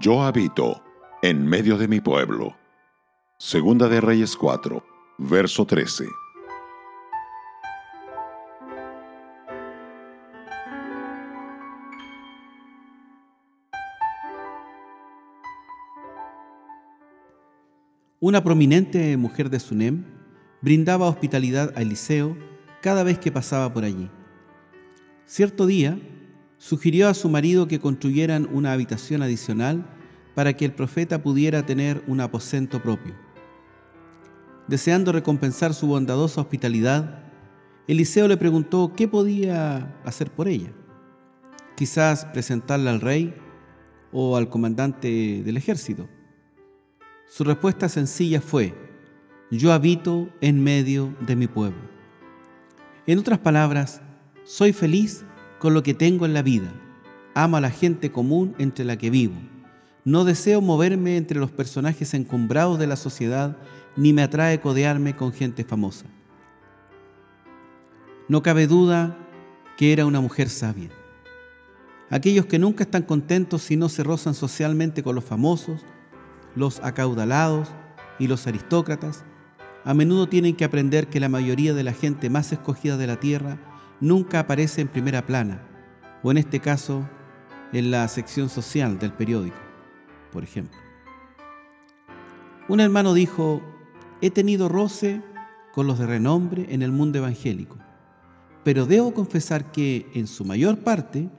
Yo habito en medio de mi pueblo. Segunda de Reyes 4, verso 13. Una prominente mujer de Sunem brindaba hospitalidad a Eliseo cada vez que pasaba por allí. Cierto día, sugirió a su marido que construyeran una habitación adicional para que el profeta pudiera tener un aposento propio. Deseando recompensar su bondadosa hospitalidad, Eliseo le preguntó qué podía hacer por ella. Quizás presentarla al rey o al comandante del ejército. Su respuesta sencilla fue, yo habito en medio de mi pueblo. En otras palabras, soy feliz con lo que tengo en la vida. Amo a la gente común entre la que vivo. No deseo moverme entre los personajes encumbrados de la sociedad, ni me atrae codearme con gente famosa. No cabe duda que era una mujer sabia. Aquellos que nunca están contentos si no se rozan socialmente con los famosos, los acaudalados y los aristócratas, a menudo tienen que aprender que la mayoría de la gente más escogida de la tierra nunca aparece en primera plana, o en este caso, en la sección social del periódico, por ejemplo. Un hermano dijo, he tenido roce con los de renombre en el mundo evangélico, pero debo confesar que en su mayor parte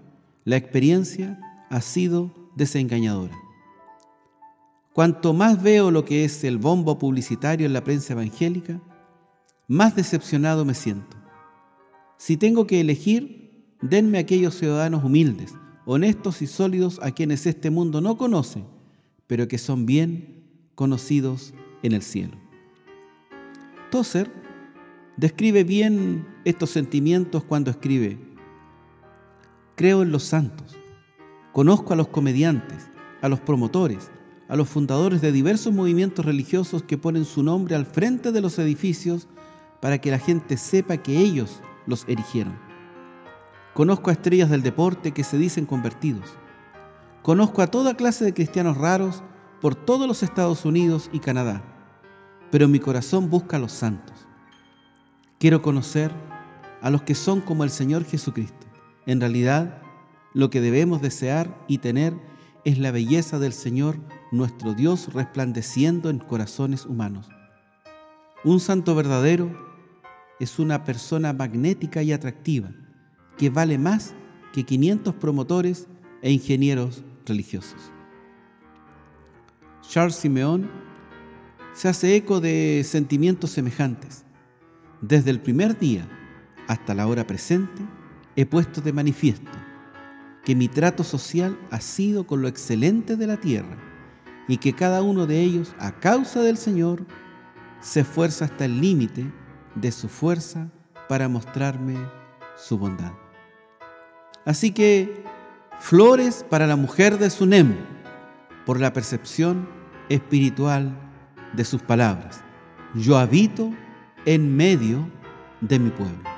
la experiencia ha sido desengañadora. Cuanto más veo lo que es el bombo publicitario en la prensa evangélica, más decepcionado me siento. Si tengo que elegir, denme aquellos ciudadanos humildes, honestos y sólidos a quienes este mundo no conoce, pero que son bien conocidos en el cielo. Tozer describe bien estos sentimientos cuando escribe, creo en los santos, conozco a los comediantes, a los promotores, a los fundadores de diversos movimientos religiosos que ponen su nombre al frente de los edificios para que la gente sepa que ellos los erigieron. Conozco a estrellas del deporte que se dicen convertidos. Conozco a toda clase de cristianos raros por todos los Estados Unidos y Canadá, pero mi corazón busca a los santos. Quiero conocer a los que son como el Señor Jesucristo. En realidad, lo que debemos desear y tener es la belleza del Señor nuestro Dios resplandeciendo en corazones humanos. Un santo verdadero es una persona magnética y atractiva que vale más que 500 promotores e ingenieros religiosos. Charles Simeón se hace eco de sentimientos semejantes. Desde el primer día hasta la hora presente he puesto de manifiesto que mi trato social ha sido con lo excelente de la tierra y que cada uno de ellos, a causa del Señor, se esfuerza hasta el límite de su fuerza para mostrarme su bondad. Así que, flores para la mujer de Sunem, por la percepción espiritual de sus palabras. Yo habito en medio de mi pueblo.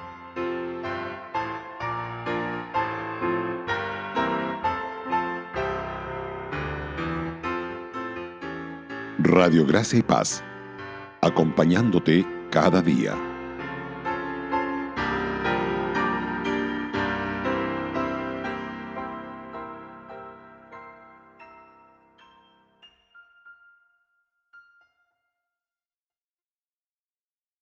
Radio Gracia y Paz, acompañándote cada día.